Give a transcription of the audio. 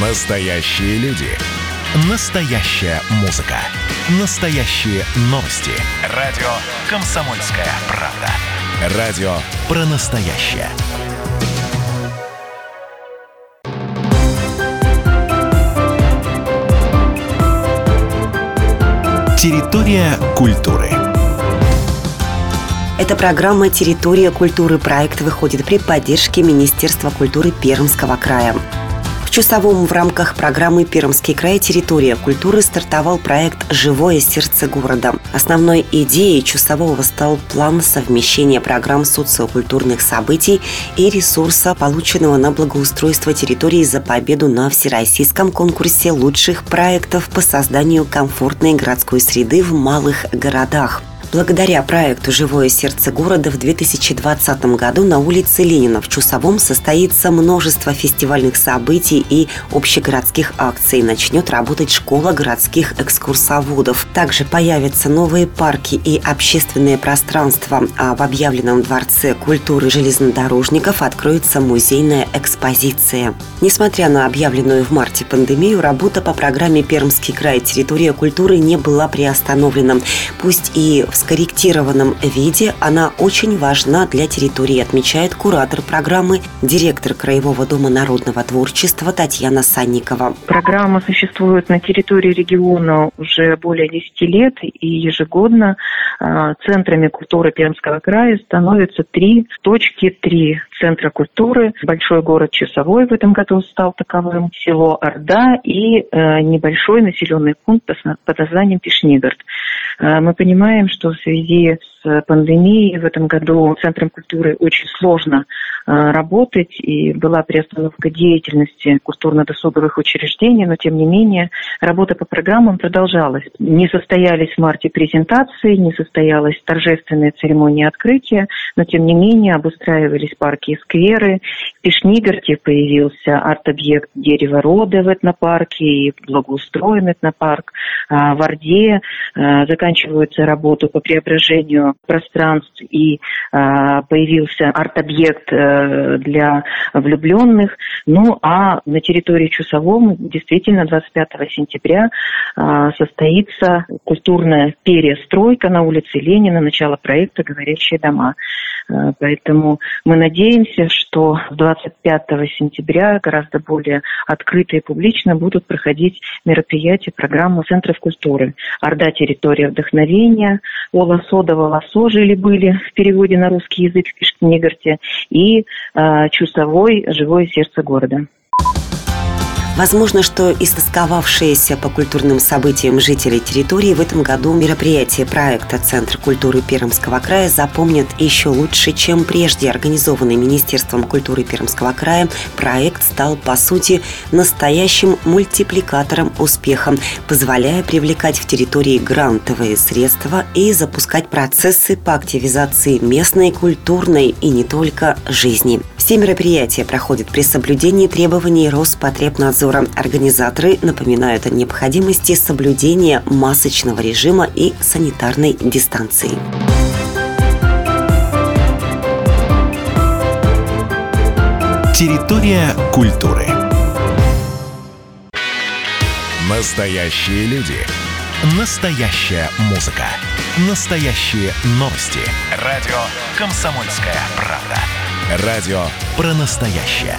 Настоящие люди. Настоящая музыка. Настоящие новости. Радио «Комсомольская правда». Радио про настоящее. Территория культуры. Эта программа «Территория культуры» проект выходит при поддержке Министерства культуры Пермского края. В в рамках программы «Пермский край. Территория культуры» стартовал проект «Живое сердце города». Основной идеей Чусового стал план совмещения программ социокультурных событий и ресурса, полученного на благоустройство территории за победу на всероссийском конкурсе лучших проектов по созданию комфортной городской среды в малых городах. Благодаря проекту «Живое сердце города» в 2020 году на улице Ленина в Чусовом состоится множество фестивальных событий и общегородских акций. Начнет работать школа городских экскурсоводов. Также появятся новые парки и общественные пространства. А в объявленном Дворце культуры железнодорожников откроется музейная экспозиция. Несмотря на объявленную в марте пандемию, работа по программе «Пермский край. Территория культуры» не была приостановлена. Пусть и в скорректированном виде она очень важна для территории, отмечает куратор программы, директор Краевого дома народного творчества Татьяна Санникова. Программа существует на территории региона уже более 10 лет, и ежегодно а, центрами культуры Пермского края становятся три точки, три центра культуры. Большой город Часовой в этом году стал таковым, село Орда и э, небольшой населенный пункт под названием Пешнигард. Э, мы понимаем, что в связи с пандемией в этом году Центром культуры очень сложно э, работать, и была приостановка деятельности культурно-досуговых учреждений, но тем не менее работа по программам продолжалась. Не состоялись в марте презентации, не состоялась торжественная церемония открытия, но тем не менее обустраивались парки скверы. В Пешнигарте появился арт-объект «Дерево рода» в этнопарке и благоустроен этнопарк. А в Орде э, заканчиваются работы по преображению пространств и а, появился арт-объект э, для влюбленных. Ну а на территории Чусовом действительно 25 сентября а, состоится культурная перестройка на улице Ленина, начало проекта «Говорящие дома». А, поэтому мы надеемся, что 25 сентября гораздо более открыто и публично будут проходить мероприятия программы Центров культуры. Орда. Территория вдохновения, Ола Сода Волосо жили-были в переводе на русский язык в Кишкнегарте и э, Чусовой. «Живое сердце города». Возможно, что истосковавшиеся по культурным событиям жители территории в этом году мероприятие проекта Центр культуры Пермского края запомнят еще лучше, чем прежде. Организованный Министерством культуры Пермского края проект стал, по сути, настоящим мультипликатором успеха, позволяя привлекать в территории грантовые средства и запускать процессы по активизации местной, культурной и не только жизни. Все мероприятия проходят при соблюдении требований Роспотребнадзора. Организаторы напоминают о необходимости соблюдения масочного режима и санитарной дистанции. Территория культуры. Настоящие люди. Настоящая музыка. Настоящие новости. Радио «Комсомольская правда». Радио про настоящее.